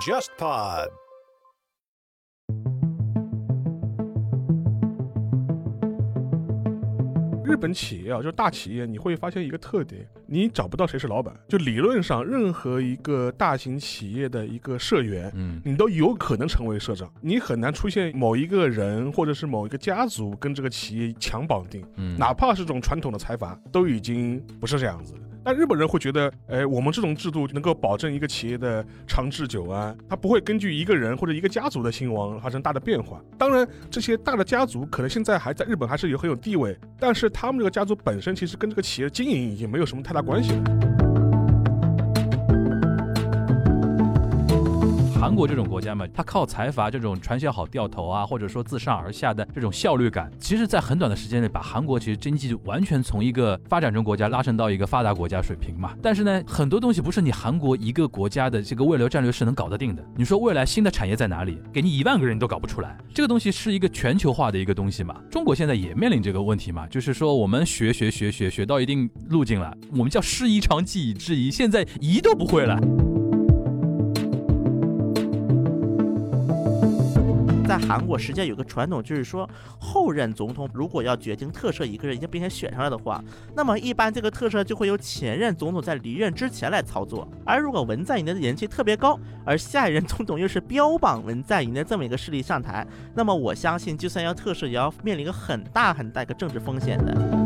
JustPod。日本企业啊，就是大企业，你会发现一个特点，你找不到谁是老板。就理论上，任何一个大型企业的一个社员，嗯，你都有可能成为社长。你很难出现某一个人或者是某一个家族跟这个企业强绑定，嗯哪怕是这种传统的财阀，都已经不是这样子了。但日本人会觉得，哎，我们这种制度能够保证一个企业的长治久安，它不会根据一个人或者一个家族的兴亡发生大的变化。当然，这些大的家族可能现在还在日本还是有很有地位，但是他们这个家族本身其实跟这个企业经营已经没有什么太大关系了。韩国这种国家嘛，它靠财阀这种传销好掉头啊，或者说自上而下的这种效率感，其实在很短的时间内把韩国其实经济完全从一个发展中国家拉升到一个发达国家水平嘛。但是呢，很多东西不是你韩国一个国家的这个未来战略是能搞得定的。你说未来新的产业在哪里？给你一万个人你都搞不出来。这个东西是一个全球化的一个东西嘛。中国现在也面临这个问题嘛，就是说我们学学学学学到一定路径了，我们叫师夷长技以制夷，现在夷都不会了。韩国，实际上有个传统，就是说后任总统如果要决定特赦一个人，已经并且选上来的话，那么一般这个特赦就会由前任总统在离任之前来操作。而如果文在寅的人气特别高，而下一任总统又是标榜文在寅的这么一个势力上台，那么我相信，就算要特赦，也要面临一个很大很大一个政治风险的。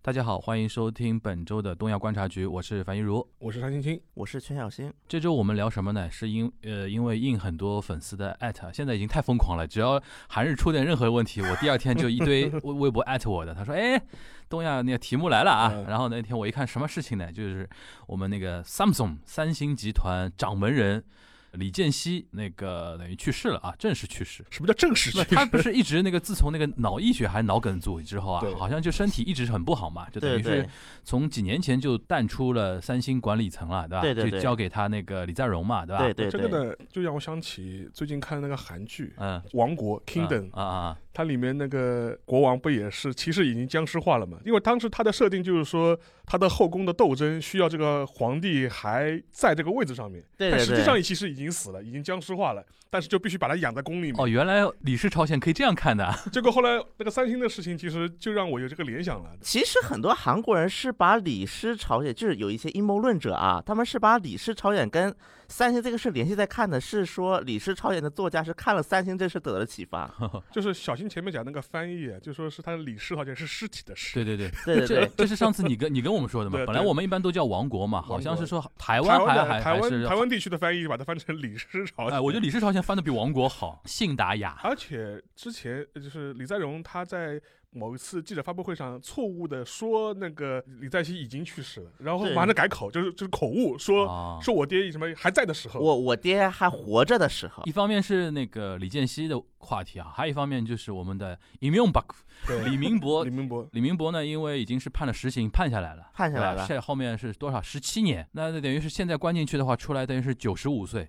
大家好，欢迎收听本周的东亚观察局，我是樊一茹。我是张青青，我是全小新，这周我们聊什么呢？是因呃，因为应很多粉丝的艾特，现在已经太疯狂了。只要韩日出点任何问题，我第二天就一堆 微微博艾特我的。他说：“哎，东亚那个题目来了啊！”嗯然后那天我一看，什么事情呢？就是我们那个 Samsung 三星集团掌门人李健熙那个等于去世了啊，正式去世。什么叫正式去世他不是一直那个自从那个脑溢血还是脑梗阻之后啊，好像就身体一直很不好嘛，就等于是对对从几年前就淡出了三星管理层了，对吧？对对对就交给他那个李在镕嘛，对吧？对对这个，呢，就让我想起最近看那个韩剧嗯《王国》（Kingdom），啊啊啊，它里面那个国王不也是其实已经僵尸化了嘛？因为当时他的设定就是说，他的后宫的斗争需要这个皇帝还在这个位置上面，对对对但实际上其实已经死了，已经僵尸化了，但是就必须把他养在宫里面。哦，原来李氏朝鲜可以这样看的啊，结果后来那个三星的事情，其实就让我有这个联想了。其实很多韩国人是把李氏朝鲜，就是有一些阴谋论者啊，他们是把李氏朝鲜跟三星这个事联系在看的，是说李氏朝鲜的作家是看了三星这事得了启发。就是小新前面讲那个翻译，就说是他的李氏好像是尸体的尸，对对对。对 对这对，这是上次你跟你跟我们说的嘛？本来我们一般都叫王国嘛，好像是说台台湾还还还是台湾台湾地区的翻译把它翻成李氏朝鲜。哎，我觉得李氏朝鲜翻的比王国好，信达雅。而且之前呃就是李在镕他在某一次记者发布会上错误的说那个李在熙已经去世了，然后对马上改口，就是就是口误说、啊，说我爹什么还在的时候，我我爹还活着的时候。一，方面是那个李健熙的话题啊，还有一方面就是我们的 Immune Bak 对李明博李。明博李明博呢，因为已经是判了实刑，判下来了，判下来了。现在后面是多少？十七年，那那等于是现在关进去的话，出来等于是九十五岁，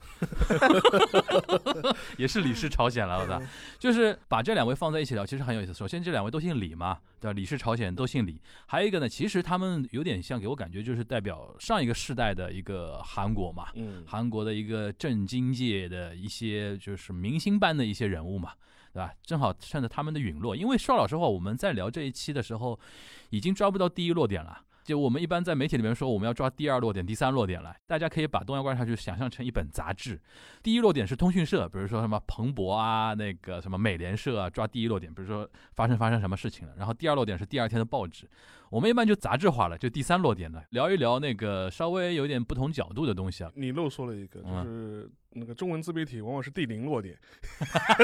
也是李氏朝鲜了，我操！就是把这两位放在一起聊，其实很有意思。首先，这两位都姓李嘛，对吧？李氏朝鲜都姓李。还有一个呢，其实他们有点像，给我感觉就是代表上一个世代的一个韩国嘛，嗯韩国的一个政经界的一些就是明星般的一些人物嘛，对吧？正好趁着他们的陨落，因为说老实话，我们在聊这一期的时候，已经抓不到第一落点了。就我们一般在媒体里面说，我们要抓第二落点、第三落点了。大家可以把东亚观察去想象成一本杂志，第一落点是通讯社，比如说什么彭博啊、那个什么美联社啊，抓第一落点，比如说发生发生什么事情了。然后第二落点是第二天的报纸，我们一般就杂志化了，就第三落点了，聊一聊那个稍微有点不同角度的东西啊。你漏说了一个，嗯就是那个中文自媒体往往是第零落点，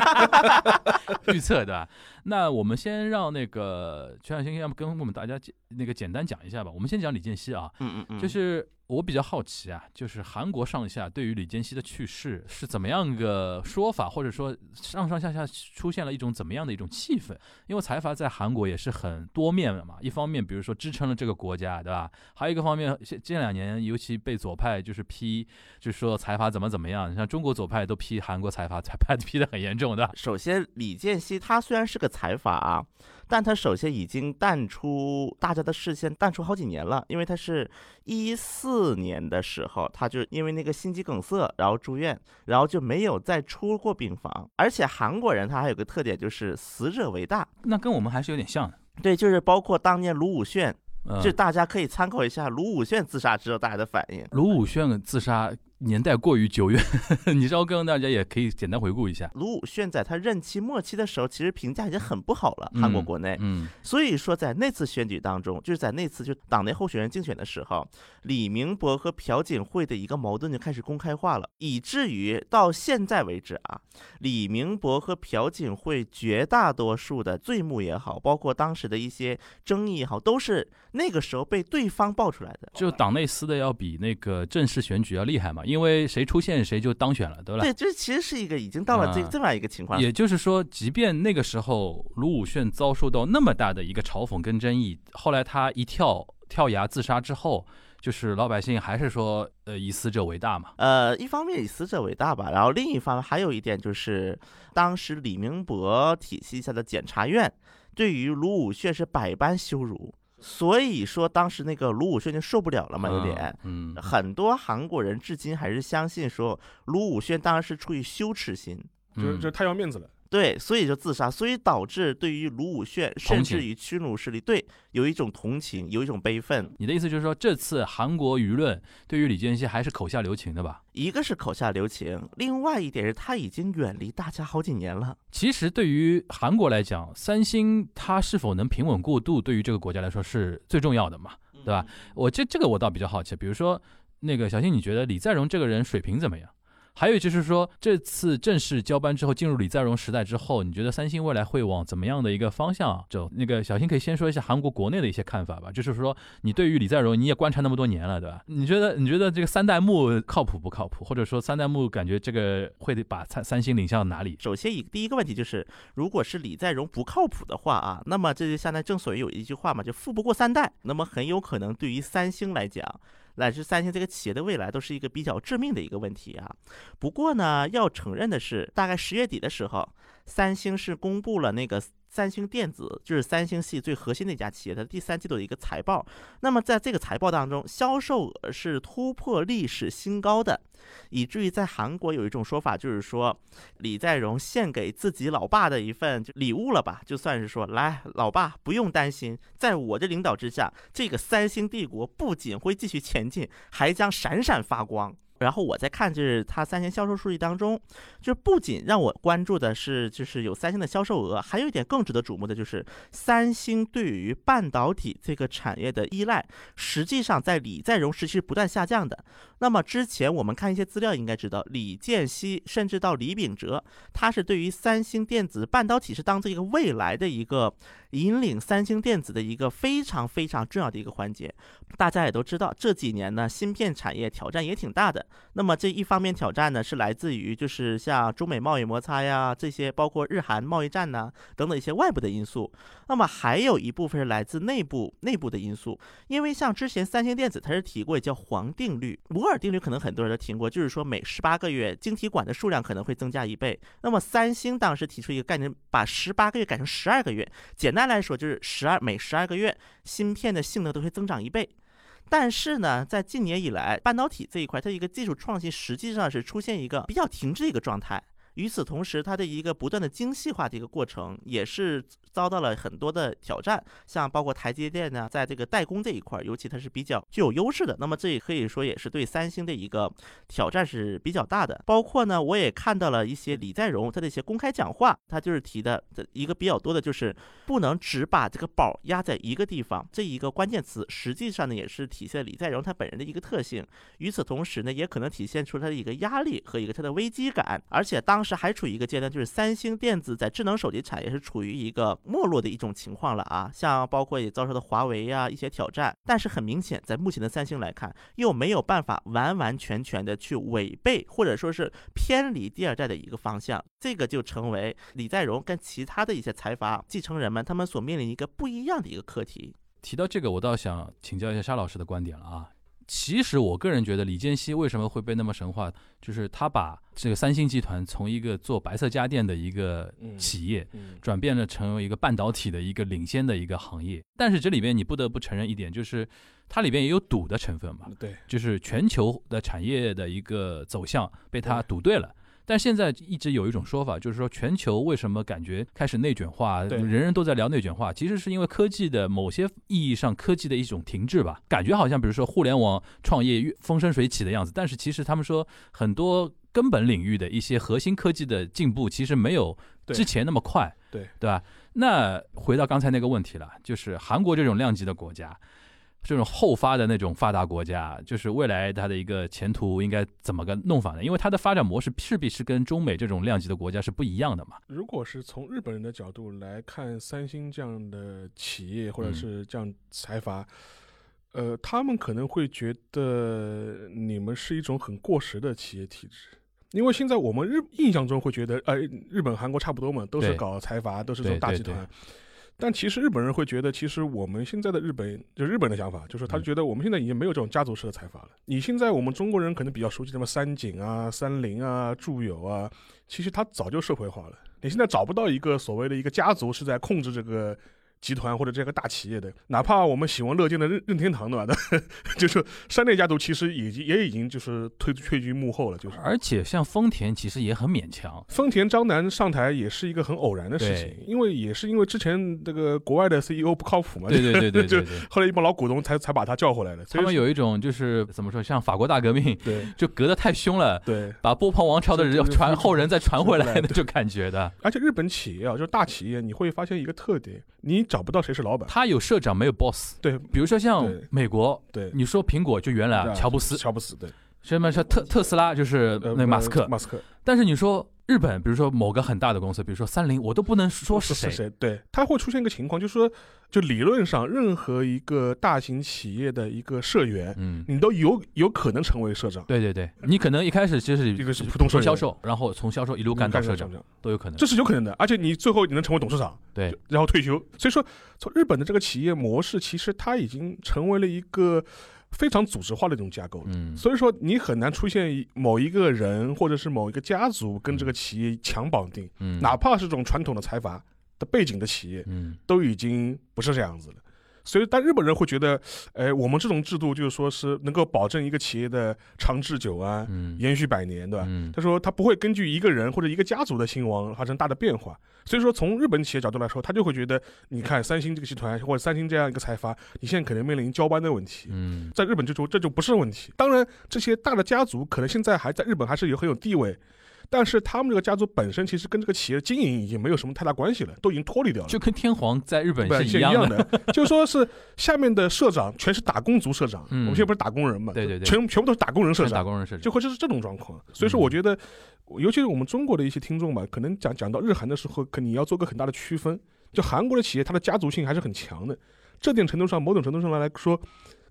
预测对吧？那我们先让那个全小星要么跟我们大家简那个简单讲一下吧。我们先讲李健熙啊，嗯嗯嗯，就是我比较好奇啊，就是韩国上下对于李健熙的去世是怎么样个说法，或者说上上下下出现了一种怎么样的一种气氛？因为财阀在韩国也是很多面的嘛，一方面比如说支撑了这个国家，对吧？还有一个方面，这这两年尤其被左派就是批，就是说财阀怎么怎么样，你像中国左派都批韩国财阀，财阀 批的很严重的。首先，李健熙他虽然是个财阀啊，但他首先已经淡出大家的视线，淡出好几年了，因为他是一四年的时候，他就因为那个心肌梗塞，然后住院，然后就没有再出过病房。而且韩国人他还有个特点，就是死者为大，那跟我们还是有点像的。对，就是包括当年卢武铉，嗯就大家可以参考一下卢武铉自杀之后大家的反应。卢武铉自杀年代过于久远，你稍跟大家也可以简单回顾一下。卢武铉在他任期末期的时候，其实评价已经很不好了，韩国国内。嗯所以说，在那次选举当中，就是在那次就党内候选人竞选的时候，李明博和朴槿惠的一个矛盾就开始公开化了，以至于到现在为止啊，李明博和朴槿惠绝大多数的罪目也好，包括当时的一些争议也好，都是那个时候被对方爆出来的。就党内撕的要比那个正式选举要厉害嘛，因为谁出现谁就当选了，对吧？对，这其实是一个已经到了这、啊这么样一个情况。也就是说，即便那个时候卢武铉遭受到那么大的一个嘲讽跟争议，后来他一跳跳崖自杀之后，就是老百姓还是说，呃，以死者为大嘛。呃，一方面以死者为大吧，然后另一方面还有一点就是，当时李明博体系下的检察院对于卢武铉是百般羞辱，所以说当时那个卢武铉就受不了了嘛，有点。嗯，很多韩国人至今还是相信说卢武铉当时是出于羞耻心，嗯就是就是太要面子了。对，所以就自杀，所以导致对于卢武铉甚至于屈辱势力，对有一种同情，有一种悲愤。你的意思就是说，这次韩国舆论对于李健熙还是口下留情的吧？一个是口下留情，另外一点是他已经远离大家好几年了。其实对于韩国来讲，三星它是否能平稳过渡，对于这个国家来说是最重要的嘛，对吧？我这这个我倒比较好奇，比如说那个小新，你觉得李在镕这个人水平怎么样？还有就是说，这次正式交班之后，进入李在镕时代之后，你觉得三星未来会往怎么样的一个方向走？那个小新可以先说一下韩国国内的一些看法吧。就是说，你对于李在镕，你也观察那么多年了，对吧？你觉得你觉得这个三代目靠谱不靠谱？或者说三代目感觉这个会把三三星领向哪里？首先，一第一个问题就是，如果是李在镕不靠谱的话啊，那么这就相当于正所谓有一句话嘛，就富不过三代。那么很有可能对于三星来讲，乃至三星这个企业的未来，都是一个比较致命的一个问题啊。不过呢，要承认的是，大概十月底的时候，三星是公布了那个。三星电子就是三星系最核心的一家企业，它的第三季度的一个财报。那么在这个财报当中，销售额是突破历史新高的，以至于在韩国有一种说法，就是说李在镕献给自己老爸的一份就礼物了吧，就算是说，来，老爸不用担心，在我的领导之下，这个三星帝国不仅会继续前进，还将闪闪发光。然后我在看，就是它三星销售数据当中，就不仅让我关注的是，就是有三星的销售额，还有一点更值得瞩目的就是，三星对于半导体这个产业的依赖，实际上在李在镕时期是不断下降的。那么之前我们看一些资料，应该知道，李健熙甚至到李秉哲，他是对于三星电子半导体是当做一个未来的一个引领三星电子的一个非常非常重要的一个环节。大家也都知道，这几年呢，芯片产业挑战也挺大的。那么这一方面挑战呢，是来自于就是像中美贸易摩擦呀，这些包括日韩贸易战呐等等一些外部的因素。那么还有一部分是来自内部内部的因素，因为像之前三星电子它是提过叫黄定律，摩尔定律可能很多人都听过，就是说每十八个月晶体管的数量可能会增加一倍。那么三星当时提出一个概念，把十八个月改成十二个月，简单来说就是十二每十二个月芯片的性能都会增长一倍。但是呢，在近年以来，半导体这一块，它一个技术创新实际上是出现一个比较停滞一个状态。与此同时，它的一个不断的精细化的一个过程，也是遭到了很多的挑战。像包括台积电呢，在这个代工这一块，尤其它是比较具有优势的。那么这也可以说也是对三星的一个挑战是比较大的。包括呢，我也看到了一些李在镕他的一些公开讲话，他就是提的一个比较多的，就是不能只把这个宝压在一个地方。这一个关键词，实际上呢，也是体现李在镕他本人的一个特性。与此同时呢，也可能体现出他的一个压力和一个他的危机感。而且当时还处于一个阶段，就是三星电子在智能手机产业是处于一个没落的一种情况了啊。像包括也遭受的华为呀、一些挑战，但是很明显，在目前的三星来看，又没有办法完完全全的去违背或者说是偏离第二代的一个方向，这个就成为李在镕跟其他的一些财阀继承人们他们所面临一个不一样的一个课题。提到这个，我倒想请教一下沙老师的观点了啊。其实我个人觉得李健熙为什么会被那么神话，就是他把这个三星集团从一个做白色家电的一个企业，嗯转变了成为一个半导体的一个领先的一个行业。但是这里边你不得不承认一点，就是它里边也有赌的成分嘛，对，就是全球的产业的一个走向被他赌对了。但现在一直有一种说法，就是说全球为什么感觉开始内卷化，对人人都在聊内卷化，其实是因为科技的某些意义上科技的一种停滞吧。感觉好像比如说互联网创业越风生水起的样子，但是其实他们说很多根本领域的一些核心科技的进步，其实没有之前那么快，对对吧？那回到刚才那个问题了，就是韩国这种量级的国家。这种后发的那种发达国家，就是未来它的一个前途应该怎么个弄法呢？因为它的发展模式势必是跟中美这种量级的国家是不一样的嘛。如果是从日本人的角度来看三星这样的企业或者嗯是这样财阀，呃，他们可能会觉得你们是一种很过时的企业体制。因为现在我们日印象中会觉得，呃，日本、韩国差不多嘛，都是搞财阀，都是这种对对对大集团。但其实日本人会觉得，其实我们现在的日本，就日本的想法，就是他嗯觉得我们现在已经没有这种家族式的财阀了。你现在我们中国人可能比较熟悉什么三井啊、三菱啊、住友啊，其实他早就社会化了。你现在找不到一个所谓的一个家族是在控制这个集团或者这个大企业的，哪怕我们喜闻乐见的任任天堂，对吧？就是山内家族其实已经也已经就是退退居幕后了，就是。而且像丰田其实也很勉强，丰田张楠上台也是一个很偶然的事情，因为也是因为之前这个国外的 CEO 不靠谱嘛，对对对对就对对。后来一帮老股东才才把他叫回来的。所他们有一种就是怎么说，像法国大革命对就隔得太凶了，对，把波旁王朝的人传后人再传回来是那种感觉的。而且日本企业啊，就是大企业，你会发现一个特点，你找不到谁是老板。他有社长没有 boss，对。比如说像美国，对，你说苹果就原来乔布斯，乔布斯对，什么说特特斯拉就是呃那个马斯克，马斯克但是你说日本，比如说某个很大的公司，比如说三菱，我都不能说是谁。是谁？对，它会出现一个情况，就是说，就理论上，任何一个大型企业的一个社员，嗯，你都有有可能成为社长，对对对，你可能一开始就是一个是普通销售，然后从销售一路干到社长长，都有可能这。是有可能的。而且你最后你能成为董事长，对，然后退休。所以说，从日本的这个企业模式，其实它已经成为了一个非常组织化的一种架构了。嗯，所以说，你很难出现某一个人或者是某一个家族跟这个企业强绑定，嗯，哪怕是这种传统的财阀的背景的企业，嗯都已经不是这样子了。所以，但日本人会觉得，哎，我们这种制度就是说是能够保证一个企业的长治久安、嗯，延续百年，对吧？嗯他说他不会根据一个人或者一个家族的兴亡发生大的变化。所以说，从日本企业角度来说，他就会觉得，你看三星这个集团或者三星这样一个财阀，你现在可能面临交班的问题。嗯在日本就就这就不是问题。当然，这些大的家族可能现在还在日本还是有很有地位，但是他们这个家族本身其实跟这个企业经营已经没有什么太大关系了，都已经脱离掉了。就跟天皇在日本是一样样的。就是说是下面的社长全是打工族社长，嗯我们现在不是打工人嘛，对对对全全部都是打工人社长打长，工人社长，就会是这种状况。所以说，嗯我觉得，尤其是我们中国的一些听众吧，可能讲讲到日韩的时候，可你要做个很大的区分。就韩国的企业，它的家族性还是很强的，这点程度上，某种程度上来说，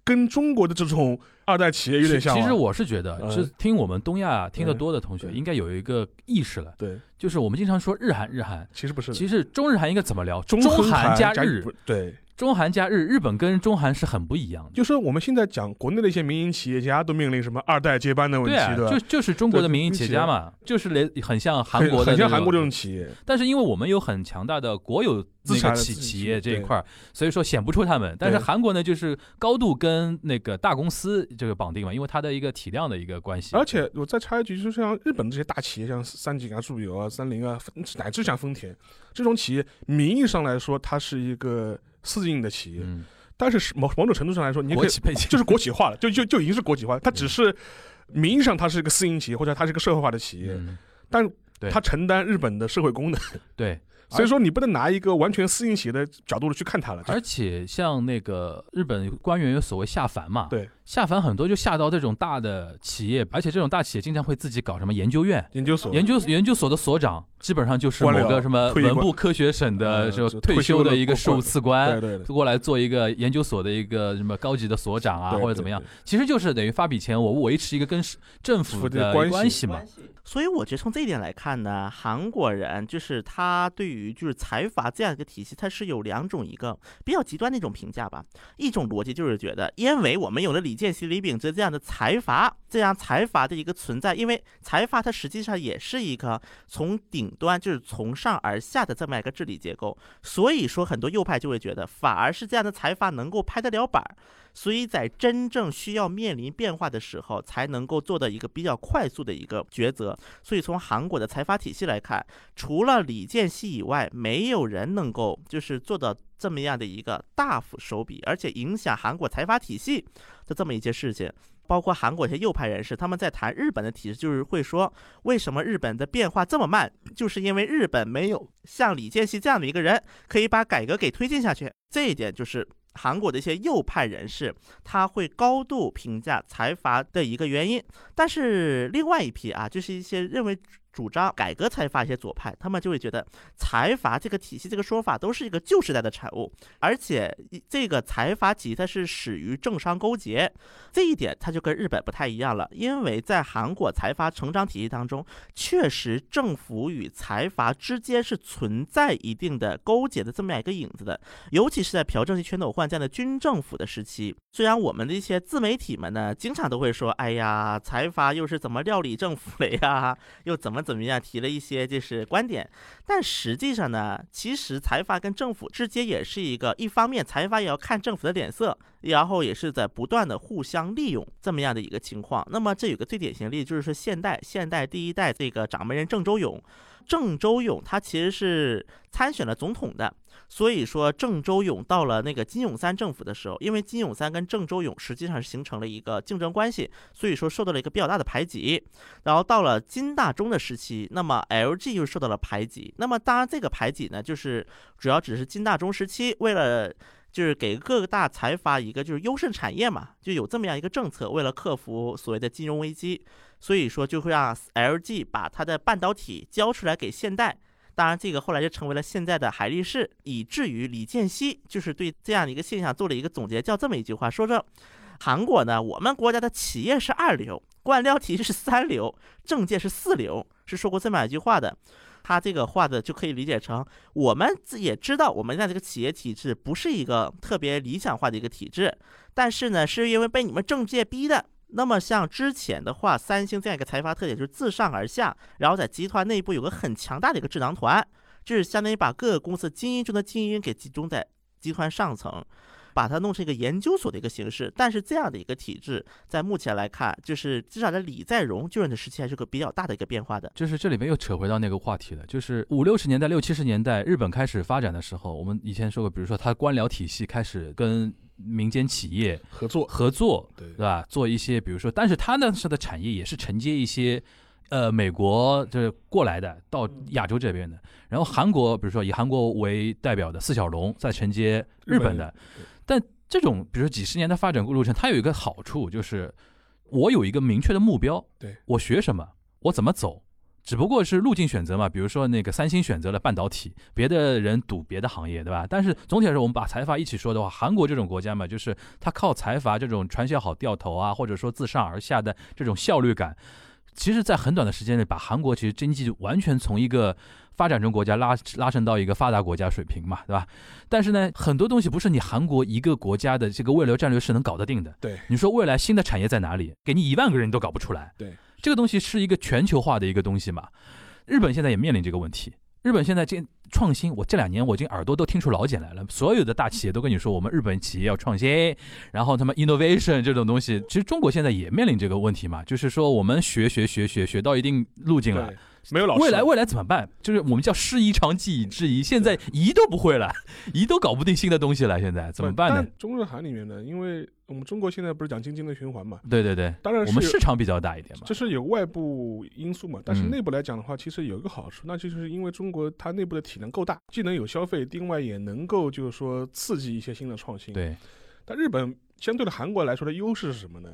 跟中国的这种二代企业有点像啊。其实我是觉得，嗯。是听我们东亚听得多的同学应该有一个意识了，对，就是我们经常说日韩日韩，其实不是，其实中日韩应该怎么聊？中中韩加日，对，中韩加日，日本跟中韩是很不一样的。就是我们现在讲国内的一些民营企业家都面临什么二代接班的问题，对？就就是中国的民营企业家嘛，就是连很像韩国的那很像韩国这种企业，但是因为我们有很强大的国有资产企企业这一块儿，所以说显不出他们。但是韩国呢，就是高度跟那个大公司这个绑定嘛，因为它的一个体量的一个关系。而且我再插一句，就像日本这些大企业，像三井啊、住友啊、三菱啊，乃至像丰田这种企业，名义上来说它是一个私营的企业，嗯，但是某某种程度上来说，你可以就是国企化了，就就就已经是国企化，它只是名义上它是一个私营企业，或者它是一个社会化的企业，嗯。但它承担日本的社会功能，对，所以说你不能拿一个完全私营企业的角度去看它了。而且像那个日本官员有所谓下凡嘛，对下凡很多就下到这种大的企业，而且这种大企业经常会自己搞什么研究院。研究所。研究研究所的所长基本上就是某个什么文部科学省的呃就就退退休休的的一个事务次官，过来做一个研究所的一个什么高级的所长啊，或者怎么样。其实就是等于发笔钱，我维持一个跟政府府的的关系嘛。所以我觉得从这一点来看呢，韩国人就是他对于就是财阀这样一个体系，他是有两种一个比较极端的一种评价吧。一种逻辑就是觉得，因为我们有了李健熙、李秉哲这样的财阀，这样财阀的一个存在，因为财阀它实际上也是一个从顶端就是从上而下的这么一个治理结构，所以说很多右派就会觉得，反而是这样的财阀能够拍得了板儿。所以在真正需要面临变化的时候，才能够做到一个比较快速的一个抉择。所以从韩国的财阀体系来看，除了李健熙以外，没有人能够就是做到这么样的一个大幅手笔，而且影响韩国财阀体系的这么一件事情。包括韩国一些右派人士，他们在谈日本的体制，就是会说，为什么日本的变化这么慢，就是因为日本没有像李健熙这样的一个人，可以把改革给推进下去。这一点就是韩国的一些右派人士，他会高度评价财阀的一个原因。但是另外一批啊，就是一些认为主张改革财阀一些左派，他们就会觉得财阀这个体系这个说法都是一个旧时代的产物，而且这个财阀体系它是始于政商勾结，这一点它就跟日本不太一样了，因为在韩国财阀成长体系当中，确实政府与财阀之间是存在一定的勾结的这么样一个影子的，尤其是在朴正熙全斗焕这样的军政府的时期。虽然我们的一些自媒体们呢，经常都会说，哎呀，财阀又是怎么料理政府的呀，又怎么怎么样，提了一些就是观点，但实际上呢，其实财阀跟政府之间也是一个，一方面财阀也要看政府的脸色，然后也是在不断的互相利用这么样的一个情况。那么这有个最典型例，就是说现代现代第一代这个掌门人郑周永，郑周永他其实是参选了总统的。所以说，郑周永到了那个金永三政府的时候，因为金永三跟郑周永实际上是形成了一个竞争关系，所以说受到了一个比较大的排挤。然后到了金大中的时期，那么 LG 又受到了排挤。那么当然，这个排挤呢，就是主要只是金大中时期为了就是给各个大财阀一个就是优胜产业嘛，就有这么样一个政策，为了克服所谓的金融危机，所以说就会让 LG 把它的半导体交出来给现代。当然，这个后来就成为了现在的海力士，以至于李健熙就是对这样的一个现象做了一个总结，叫这么一句话，说着韩国呢，我们国家的企业是二流，官僚体系是三流，政界是四流，是说过这么一句话的。他这个话的就可以理解成，我们也知道我们现在这个企业体制不是一个特别理想化的一个体制，但是呢，是因为被你们政界逼的。那么像之前的话，三星这样一个财阀特点就是自上而下，然后在集团内部有个很强大的一个智囊团，就是相当于把各个公司精英中的精英给集中在集团上层，把它弄成一个研究所的一个形式。但是这样的一个体制，在目前来看，就是至少在李在镕就任的时期还是个比较大的一个变化的。就是这里面又扯回到那个话题了，就是五六十年代、六七十年代日本开始发展的时候，我们以前说过，比如说它官僚体系开始跟民间企业合作，合作，对对吧？做一些，比如说，但是它那时候的产业也是承接一些，呃，美国就是过来的到亚洲这边的，然后韩国，比如说以韩国为代表的四小龙在承接日本的，但这种比如说几十年的发展路程，它有一个好处就是，我有一个明确的目标，对。我学什么，我怎么走。只不过是路径选择嘛，比如说那个三星选择了半导体，别的人赌别的行业，对吧？但是总体来说，我们把财阀一起说的话，韩国这种国家嘛，就是它靠财阀这种传销好掉头啊，或者说自上而下的这种效率感，其实在很短的时间内把韩国其实经济完全从一个发展中国家拉拉升到一个发达国家水平嘛，对吧？但是呢，很多东西不是你韩国一个国家的这个未来战略是能搞得定的。对，你说未来新的产业在哪里？给你一万个人你都搞不出来。对，这个东西是一个全球化的一个东西嘛。日本现在也面临这个问题。日本现在这创新，我这两年我已经耳朵都听出老茧来了。所有的大企业都跟你说，我们日本企业要创新，然后他们 innovation 这种东西，其实中国现在也面临这个问题嘛，就是说我们学学学学学到一定路径了，没有老师，未来未来怎么办？就是我们叫师夷长技以制夷，现在夷都不会了，夷都搞不定新的东西了，现在怎么办呢？中日韩里面呢，因为我们中国现在不是讲经济的循环嘛，对对对，当然我们是市场比较大一点嘛这。是有外部因素嘛，但是嗯内部来讲的话，其实有一个好处，那就是因为中国它内部的体能够大，既能有消费，另外也能够就是说刺激一些新的创新。，对，但日本相对的韩国来说的优势是什么呢？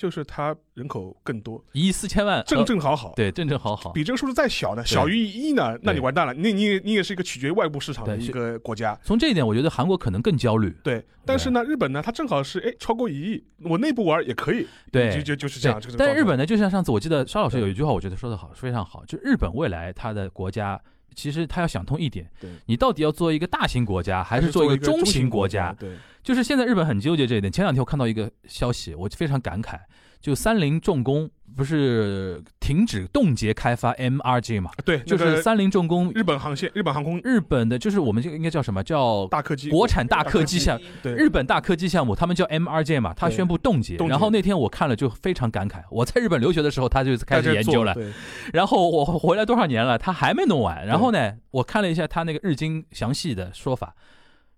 就是它人口更多，一亿四千万，正呃正好好。对正正好好。比这个数字再小呢，小于一亿呢，那你完蛋了，你你你也是一个取决于外部市场的一个国家。从这一点，我觉得韩国可能更焦虑。对，但是呢，日本呢，它正好是哎超过一亿，我内部玩也可以，对就就就是这样。但日本呢，就像上次我记得沙老师有一句话，我觉得说的好，非常好，就日本未来它的国家。其实他要想通一点，你到底要做一个大型国家，还还是做一个中中型国国家？对，就是现在日本很纠结这一点。前两天我看到一个消息，我非常感慨，就三菱重工不是停止冻结开发 MRJ 嘛？对，就是三菱重工日本航线、日本航空日本的，就是我们这个应该叫什么叫大客机国产大客机项对日本大客机项目，他们叫 MRJ 嘛，他宣布冻结。冻结然后那天我看了就非常感慨，我在日本留学的时候他就开始研究了，然后我回来多少年了，他还没弄完。然后呢，我看了一下他那个日经详细的说法，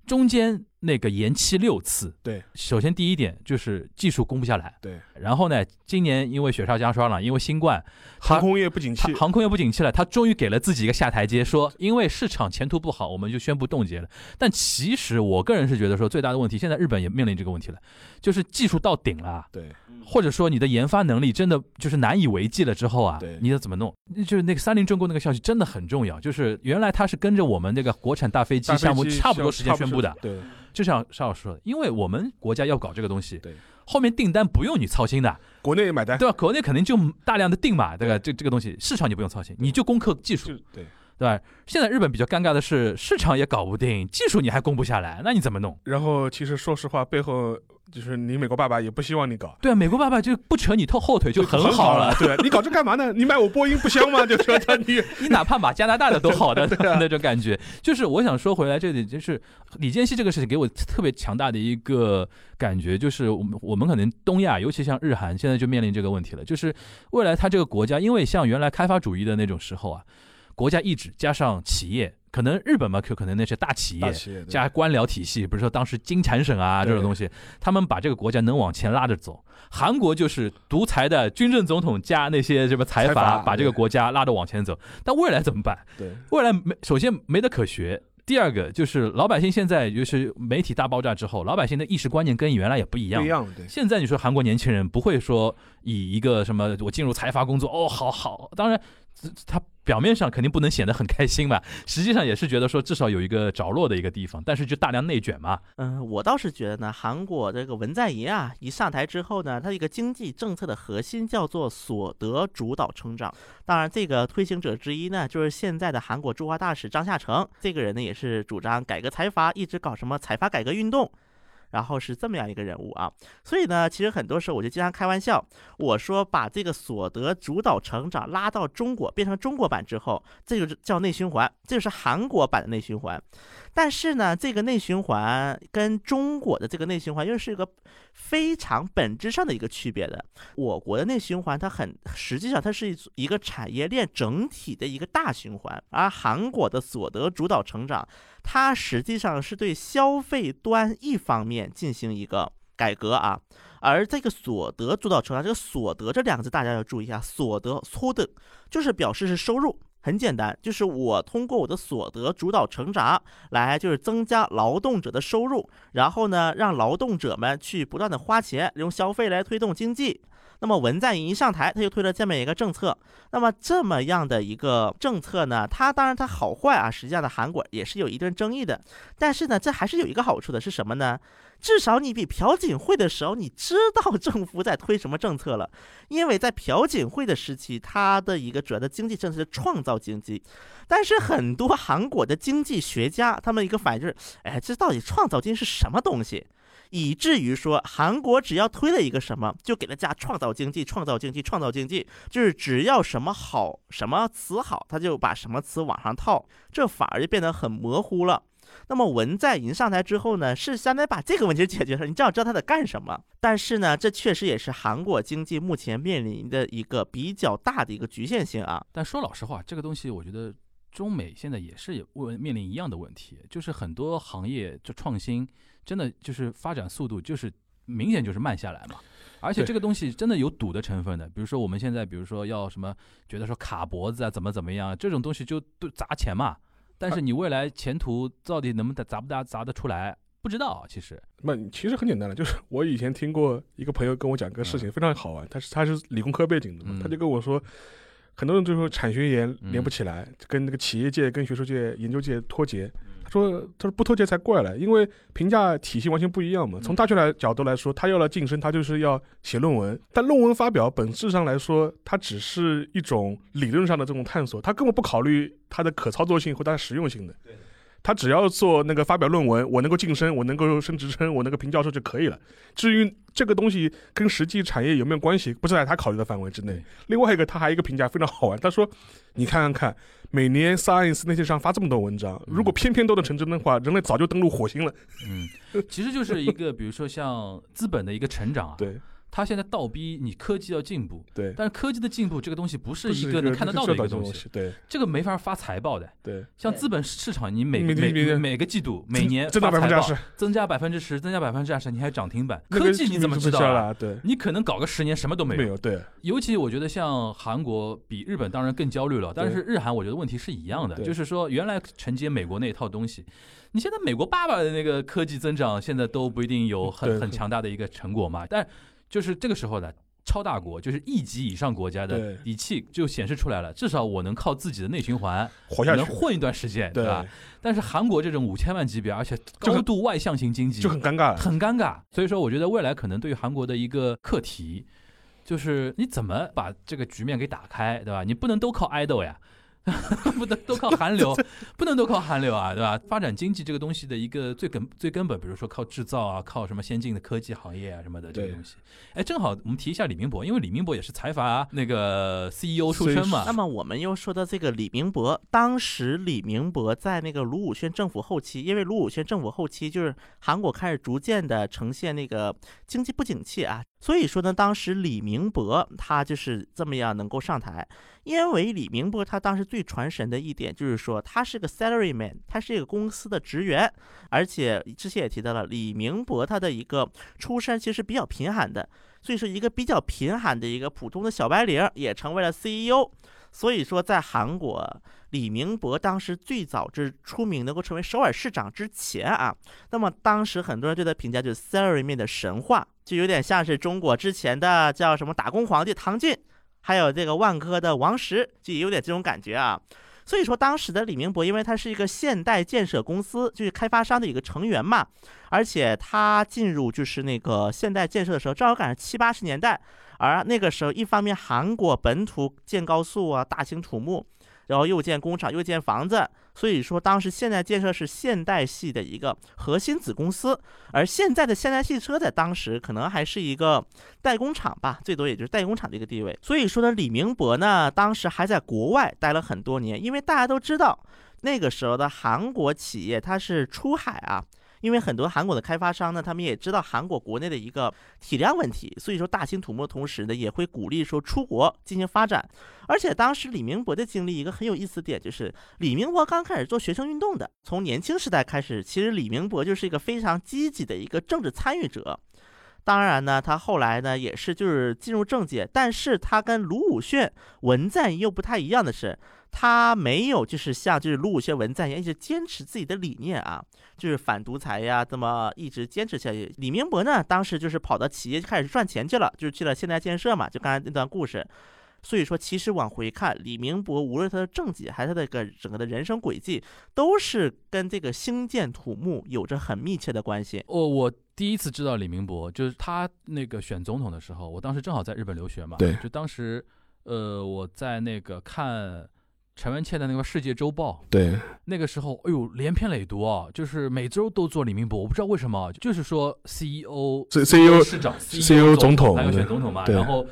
中间那个延期六次。对，首先第一点就是技术攻不下来，对，然后呢，今年因为雪上加霜了，因为新冠，航空业不景气，航空业不景气了，他终于给了自己一个下台阶，说因为市场前途不好，我们就宣布冻结了。但其实我个人是觉得说，最大的问题，现在日本也面临这个问题了，就是技术到顶了，对。或者说你的研发能力真的就是难以为继了之后啊对，你要怎么弄？就是那个三菱重工那个消息真的很重要，就是原来它是跟着我们那个国产大飞机项目差不多时间宣布的，对。就像邵老师说的，因为我们国家要搞这个东西，对，后面订单不用你操心的，国内买单，对吧？国内肯定就大量的订嘛，对吧？这这个东西市场你不用操心，你就攻克技术，对。对吧？现在日本比较尴尬的是，市场也搞不定，技术你还攻不下来，那你怎么弄？然后其实说实话，背后就是你美国爸爸也不希望你搞。对啊，美国爸爸就不扯你后后腿就很好好了，对你搞这干嘛呢？你买我波音不香吗？就说他你 你哪怕买加拿大的都好的啊那种感觉。就是我想说回来这里，就是李健熙这个事情给我特别强大的一个感觉，就是我们我们可能东亚，尤其像日韩，现在就面临这个问题了，就是未来他这个国家，因为像原来开发主义的那种时候啊，国家意志加上企业，可能日本嘛，可可能那些大企业。加官僚体系，比如说当时金产省啊这种东西，他们把这个国家能往前拉着走。韩国就是独裁的军政总统加那些什么财财阀，把这个国家拉着往前走。但未来怎么办？对未来没，首先没得可学。第二个就是老百姓现在就是媒体大爆炸之后，老百姓的意识观念跟原来也不一样不一。样，对现在你说韩国年轻人不会说以一个什么我进入财阀工作哦，好好，当然他表面上肯定不能显得很开心吧，实际上也是觉得说至少有一个着落的一个地方，但是就大量内卷嘛，嗯，我倒是觉得呢，韩国这个文在寅啊，一上台之后呢，他一个经济政策的核心叫做所得主导成长。当然，这个推行者之一呢，就是现在的韩国驻华大使张夏成，这个人呢也是主张改革财阀，一直搞什么财阀改革运动。然后是这么样一个人物啊，所以呢，其实很多时候我就经常开玩笑，我说把这个所得主导成长拉到中国，变成中国版之后，这就是叫内循环，这就是韩国版的内循环。但是呢，这个内循环跟中国的这个内循环又是一个非常本质上的一个区别的。我国的内循环它很实际上它是一一个产业链整体的一个大循环，而韩国的所得主导成长，它实际上是对消费端一方面进行一个改革啊。而这个所得主导成长，这个所得这两个字大家要注意一下，所得粗的，就是表示是收入。很简单，就是我通过我的所得主导成长来，就是增加劳动者的收入，然后呢，让劳动者们去不断的花钱，用消费来推动经济。那么文在寅一上台，他就推了这么一个政策。那么这么样的一个政策呢，它当然它好坏啊，实际上的韩国也是有一定争议的。但是呢，这还是有一个好处的，是什么呢？至少你比朴槿惠的时候，你知道政府在推什么政策了。因为在朴槿惠的时期，它的一个主要的经济政策是创造经济，但是很多韩国的经济学家，他们一个反应就是，哎，这到底创造经济是什么东西？以至于说，韩国只要推了一个什么，就给它加创造经济、创造经济、创造经济，就是只要什么好、什么词好，他就把什么词往上套，这反而就变得很模糊了。那么文在寅上台之后呢，是相当于把这个问题解决了，你至少知道他在干什么。但是呢，这确实也是韩国经济目前面临的一个比较大的一个局限性啊。但说老实话，这个东西我觉得中美现在也是问面临一样的问题，就是很多行业就创新真的就是发展速度就是明显就是慢下来嘛。而且这个东西真的有赌的成分的，比如说我们现在，比如说要什么，觉得说卡脖子啊，怎么怎么样，这种东西就都砸钱嘛。但是你未来前途到底能不能砸不砸砸得出来，不知道，其实那其实很简单的，就是我以前听过一个朋友跟我讲个事情，非常好玩。他是他是理工科背景的嘛，嗯他就跟我说，很多人就说产学研嗯连不起来，跟那个企业界、跟学术界、研究界脱节。嗯他说他说不脱节才怪了，因为评价体系完全不一样嘛。嗯从大学来角度来说，他要来晋升，他就是要写论文，但论文发表本质上来说，它只是一种理论上的这种探索，他根本不考虑它的可操作性或它的实用性的。他只要做那个发表论文，我能够晋升，我能够升职称，我能够评教授就可以了。至于这个东西跟实际产业有没有关系，不是在他考虑的范围之内。另外一个，他还有一个评价非常好玩，他说：“你看看看，每年 Science 那些上发这么多文章，如果偏偏都能成真的话，人类早就登陆火星了。嗯，其实就是一个，比如说像资本的一个成长啊，对它现在倒逼你科技要进步，对，但是科技的进步这个东西不是一个能看得到的一个东东西，。对这个没法发财报的。对，像资本市场，你每每每个季度、每年增长百发财报分之二十，增加百分之十，增加百分之二十，你还涨停板。科技你怎么知道啊？对，你可能搞个十年什么都没有。没有对尤其我觉得像韩国比日本当然更焦虑了，但是日韩我觉得问题是一样的，就是说原来承接美国那一套东西，你现在美国爸爸的那个科技增长现在都不一定有很很强大的一个成果嘛，但就是这个时候呢。超大国就是一级以上国家的对底气就显示出来了，至少我能靠自己的内循环活下去能混一段时间，对对吧？但是韩国这种五千万级别，而且高度外向型经济，就很尴尬。很尴尬。所以说，我觉得未来可能对于韩国的一个课题，就是你怎么把这个局面给打开，对吧？你不能都靠 idol 呀。不能都靠韩流，不能都靠韩流啊，对吧？发展经济这个东西的一个最根最根本，比如说靠制造啊，靠什么先进的科技行业啊什么的这个东西。哎，正好我们提一下李明博，因为李明博也是财阀那个 CEO 出身嘛那。么我们又说到这个李明博，当时李明博在那个卢武铉政府后期，因为卢武铉政府后期就是韩国开始逐渐的呈现那个经济不景气啊，所以说呢，当时李明博他就是这么样能够上台，因为李明博他当时最传神的一点就是说他是个 salary man，他是一个公司的职员，而且之前也提到了李明博他的一个出身其实比较贫寒的，所以说一个比较贫寒的一个普通的小白领也成为了 CEO。所以说，在韩国，李明博当时最早之出名能够成为首尔市长之前啊，那么当时很多人对他评价就是 salary man 的神话，就有点像是中国之前的叫什么打工皇帝唐骏，还有这个万科的王石，就有点这种感觉啊。所以说，当时的李明博，因为他是一个现代建设公司，就是开发商的一个成员嘛，而且他进入就是那个现代建设的时候，正好赶上七八十年代，而那个时候，一方面韩国本土建高速啊，大兴土木，然后又建工厂，又建房子，所以说当时现代建设是现代系的一个核心子公司，而现在的现代汽车在当时可能还是一个代工厂吧，最多也就是代工厂的一个地位。所以说呢，李明博呢，当时还在国外待了很多年，因为大家都知道，那个时候的韩国企业它是出海啊。因为很多韩国的开发商呢，他们也知道韩国国内的一个体量问题，所以说大兴土木的同时呢，也会鼓励说出国进行发展。而且当时李明博的经历一个很有意思点，就是李明博刚开始做学生运动的，从年轻时代开始，其实李明博就是一个非常积极的一个政治参与者。当然呢，他后来呢也是就是进入政界，但是他跟卢武铉、文在又不太一样的是，他没有就是像就是卢武铉、文在寅一直坚持自己的理念啊，就是反独裁呀，这么一直坚持下去。李明博呢，当时就是跑到企业开始赚钱去了，就是去了现代建设嘛，就刚才那段故事。所以说，其实往回看，李明博无论他的政绩还是他的个整个的人生轨迹，都是跟这个兴建土木有着很密切的关系。哦我第一次知道李明博，就是他那个选总统的时候，我当时正好在日本留学嘛，对就当时呃我在那个看陈文茜的那个《世界周报》，对，那个时候，哎呦，连篇累牍啊，就是每周都做李明博，我不知道为什么，就是说 CEO、C CEO 市长、CEO 总统还有选总统嘛，然后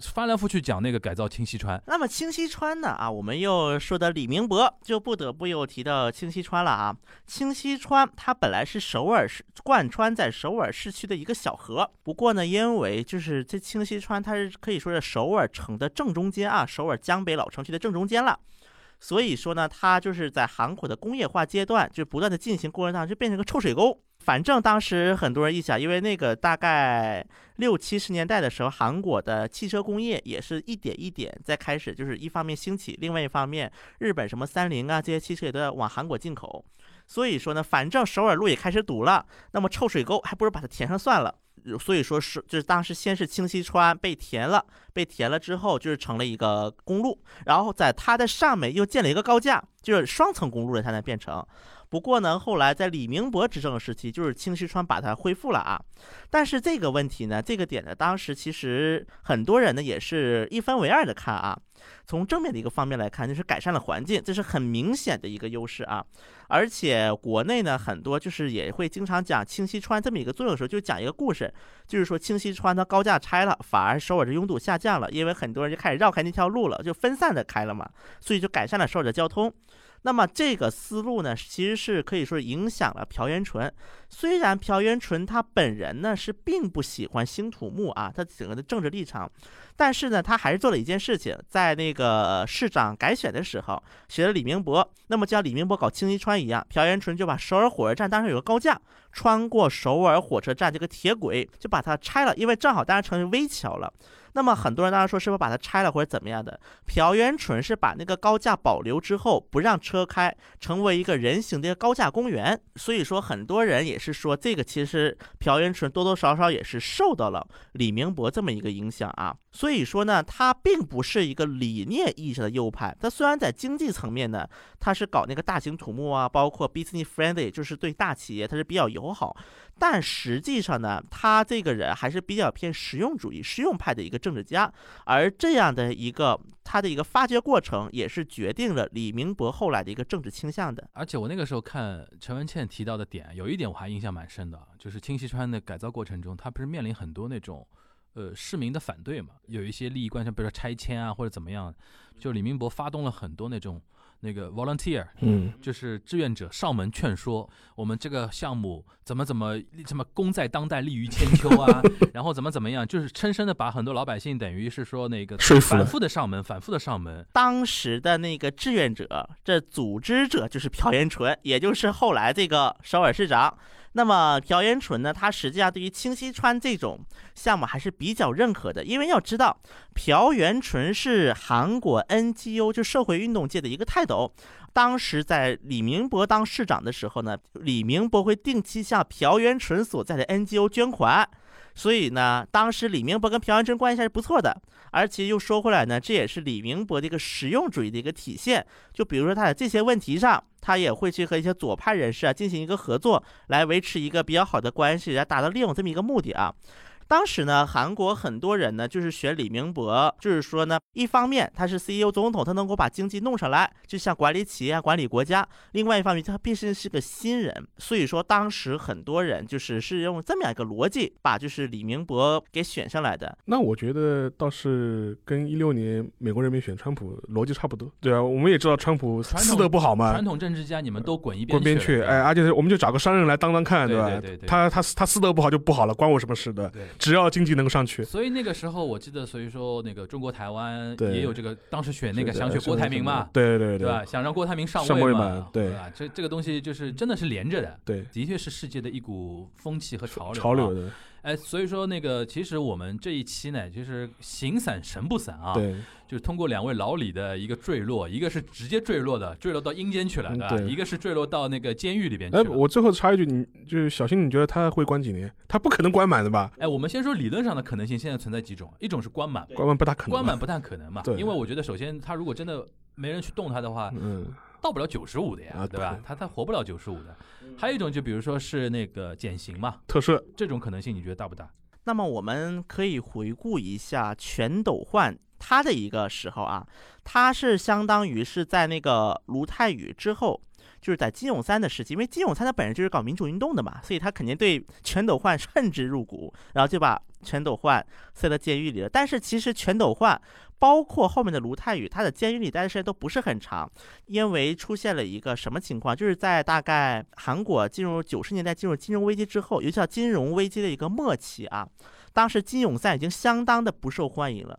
翻来覆去讲那个改造清溪川，那么清溪川呢？啊，我们又说到李明博，就不得不又提到清溪川了啊。清溪川它本来是首尔市贯穿在首尔市区的一个小河，不过呢，因为就是这清溪川它是可以说是首尔城的正中间啊，首尔江北老城区的正中间了。所以说呢，它就是在韩国的工业化阶段就不断的进行过程当中，就变成个臭水沟。反正当时很多人一想，因为那个大概六七十年代的时候，韩国的汽车工业也是一点一点在开始，就是一方面兴起，另外一方面，日本什么三菱啊这些汽车也都要往韩国进口，所以说呢，反正首尔路也开始堵了，那么臭水沟还不如把它填上算了。所以说是就是当时先是清溪川被填了，被填了之后就是成了一个公路，然后在它的上面又建了一个高架，就是双层公路了，它才变成。不过呢，后来在李明博执政时期，就是清溪川把它恢复了啊。但是这个问题呢，这个点呢，当时其实很多人呢也是一分为二的看啊。从正面的一个方面来看，就是改善了环境，这是很明显的一个优势啊。而且国内呢，很多就是也会经常讲清溪川这么一个作用的时候，就讲一个故事，就是说清溪川它高架拆了，反而首尔的拥堵下降了，因为很多人就开始绕开那条路了，就分散的开了嘛，所以就改善了首尔的交通。那么这个思路呢，其实是可以说影响了朴元淳。虽然朴元淳他本人呢是并不喜欢星土木啊，他整个的政治立场，但是呢，他还是做了一件事情，在那个市长改选的时候，选了李明博。那么就像李明博搞清溪川一样，朴元淳就把首尔火车站当时有个高架，穿过首尔火车站这个铁轨，就把它拆了，因为正好当时成为危桥了。那么很多人当然说是不是把它拆了或者怎么样的？朴元淳是把那个高架保留之后，不让车开，成为一个人行的高架公园。所以说很多人也是说，这个其实朴元淳多多少少也是受到了李明博这么一个影响啊。所以说呢，他并不是一个理念意义上的右派。他虽然在经济层面呢，他是搞那个大型土木啊，包括 business friendly，就是对大企业他是比较友好。但实际上呢，他这个人还是比较偏实用主义、实用派的一个政治家，而这样的一个他的一个发掘过程，也是决定了李明博后来的一个政治倾向的。而且我那个时候看陈文茜提到的点，有一点我还印象蛮深的，就是清溪川的改造过程中，他不是面临很多那种呃市民的反对嘛，有一些利益关系，比如说拆迁啊或者怎么样，就李明博发动了很多那种。那个 volunteer，嗯，就是志愿者上门劝说我们这个项目怎么怎么什么功在当代利于千秋啊，然后怎么怎么样，就是深深的把很多老百姓等于是说那个说服反复的上门，反复的上门。当时的那个志愿者，这组织者就是朴元淳，也就是后来这个首尔市长。那么朴元淳呢，他实际上对于清溪川这种项目还是比较认可的，因为要知道，朴元淳是韩国 NGO 就社会运动界的一个泰斗。当时在李明博当市长的时候呢，李明博会定期向朴元淳所在的 NGO 捐款。所以呢，当时李明博跟朴元淳关系还是不错的，而且又说回来呢，这也是李明博的一个实用主义的一个体现。就比如说他在这些问题上，他也会去和一些左派人士啊进行一个合作，来维持一个比较好的关系，来达到利用这么一个目的啊。当时呢，韩国很多人呢就是选李明博，就是说呢，一方面他是 CEO 总统，他能够把经济弄上来，就像管理企业、管理国家；另外一方面，他毕竟是个新人，所以说当时很多人就是是用这么样一个逻辑把就是李明博给选上来的。那我觉得倒是跟一六年美国人民选川普逻辑差不多。对啊，我们也知道川普传私德不好嘛传，统政治家你们都滚一边滚边去，哎，而且我们就找个商人来当当看，吧？对对对对他他他私德不好就不好了，关我什么事的？对。只要经济能够上去，所以那个时候我记得，所以说那个中国台湾也有这个，当时选那个想选郭台铭嘛，对对对吧？想让郭台铭上上位嘛嘛，对吧？这这个东西就是真的是连着的，对，的确是世界的一股风气和潮流。潮流。的，哎，所以说那个，其实我们这一期呢，就是形散神不散啊，对，就是通过两位老李的一个坠落，一个是直接坠落的，坠落到阴间去了，对吧？嗯对一个是坠落到那个监狱里边去哎，我最后插一句，你就是小新，你觉得他会关几年？他不可能关满的吧？哎，我们先说理论上的可能性，现在存在几种，一种是关满，关满不大可能。关满不太可能嘛，对因为我觉得首先他如果真的没人去动他的话，嗯，到不了九十五的呀，啊对吧对？他他活不了九十五的。还有一种就比如说是那个减刑嘛，特赦，这种可能性你觉得大不大？那么我们可以回顾一下全斗焕他的一个时候啊，他是相当于是在那个卢泰愚之后，就是在金泳三的时期，因为金泳三他本人就是搞民主运动的嘛，所以他肯定对全斗焕恨之入骨，然后就把全斗焕塞到监狱里了。但是其实全斗焕包括后面的卢泰愚，他的监狱里待的时间都不是很长，因为出现了一个什么情况，就是在大概韩国进入九十年代进入金融危机之后，尤其叫金融危机的一个末期啊。当时金泳三已经相当的不受欢迎了。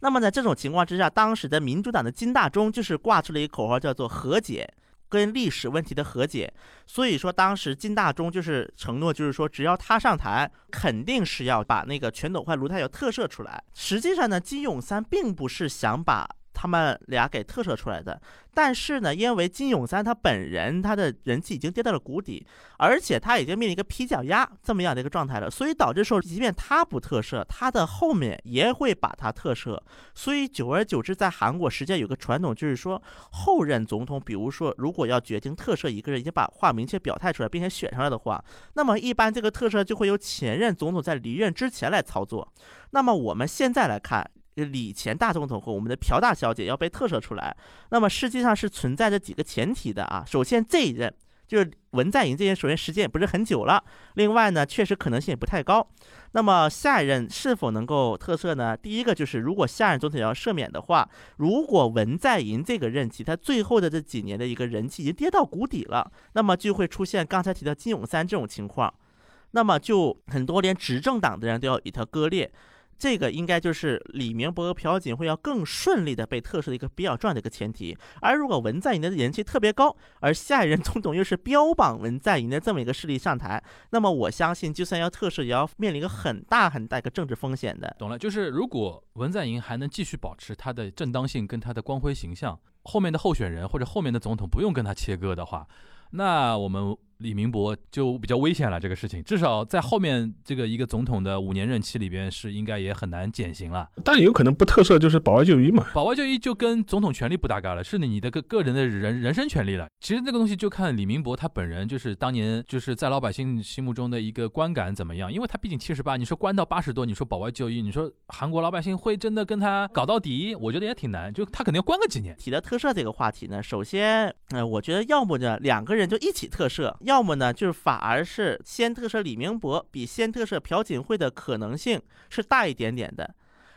那么在这种情况之下，当时的民主党的金大中就是挂出了一个口号，叫做和解。跟历史问题的和解，所以说当时金大中就是承诺，就是说只要他上台，肯定是要把那个全斗焕、卢泰愚特赦出来。实际上呢，金永三并不是想把他们俩给特赦出来的。但是呢，因为金永三他本人他的人气已经跌到了谷底，而且他已经面临一个皮脚丫这么样的一个状态了，所以导致说，即便他不特赦，他的后面也会把他特赦。所以久而久之，在韩国实际上有个传统，就是说后任总统，比如说如果要决定特赦一个人，已经把话明确表态出来，并且选上来的话，那么一般这个特赦就会由前任总统在离任之前来操作。那么我们现在来看。李前大总统和我们的朴大小姐要被特赦出来，那么实际上是存在着几个前提的啊。首先这一任就是文在寅这些，首先时间也不是很久了，另外呢，确实可能性也不太高。那么下一任是否能够特赦呢？第一个就是如果下任总统要赦免的话，如果文在寅这个任期他最后的这几年的一个人气已经跌到谷底了，那么就会出现刚才提到金永三这种情况，那么就很多连执政党的人都要与他割裂。这个应该就是李明博和朴槿惠要更顺利的被特赦的一个比较重要的一个前提。而如果文在寅的人气特别高，而下一任总统又是标榜文在寅的这么一个势力上台，那么我相信，就算要特赦，也要面临一个很大很大一个政治风险的。懂了，就是如果文在寅还能继续保持他的正当性跟他的光辉形象，后面的候选人或者后面的总统不用跟他切割的话，那我们。李明博就比较危险了，这个事情至少在后面这个一个总统的五年任期里边是应该也很难减刑了。但有可能不特赦就是保外就医嘛？保外就医就跟总统权力不搭嘎了，是你的个个人的人人身权利了。其实这个东西就看李明博他本人就是当年就是在老百姓心目中的一个观感怎么样，因为他毕竟七十八，你说关到八十多，你说保外就医，你说韩国老百姓会真的跟他搞到底？我觉得也挺难，就他肯定要关个几年。提到特赦这个话题呢，首先，呃，我觉得要么呢两个人就一起特赦，要要么呢就是反而是先特赦李明博比先特赦朴槿惠的可能性是大一点点的，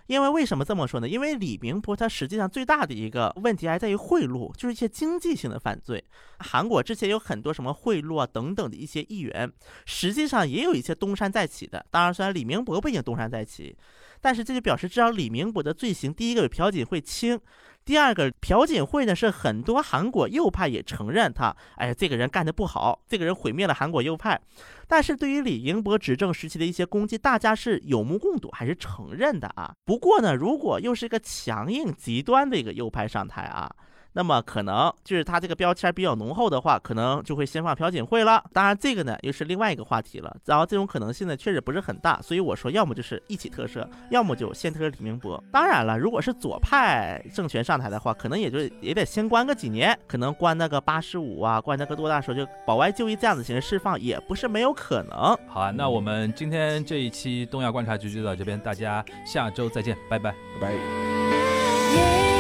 因为为什么这么说呢？因为李明博他实际上最大的一个问题还在于贿赂，就是一些经济性的犯罪。韩国之前有很多什么贿赂啊等等的一些议员，实际上也有一些东山再起的。当然，虽然李明博不一定东山再起，但是这就表示至少李明博的罪行，第一个比朴槿惠轻。第二个朴槿惠呢，是很多韩国右派也承认他，哎，这个人干的不好，这个人毁灭了韩国右派。但是对于李英博执政时期的一些攻击，大家是有目共睹，还是承认的啊。不过呢，如果又是一个强硬极端的一个右派上台啊。那么可能就是他这个标签比较浓厚的话，可能就会先放朴槿惠了。当然，这个呢又是另外一个话题了。然后这种可能性呢确实不是很大，所以我说要么就是一起特赦，要么就先特赦李明博。当然了，如果是左派政权上台的话，可能也就也得先关个几年，可能关那个八十五啊，关那个多大时候就保外就医这样子形式释放，也不是没有可能。好啊，那我们今天这一期东亚观察局就到这边，大家下周再见，拜拜，拜拜。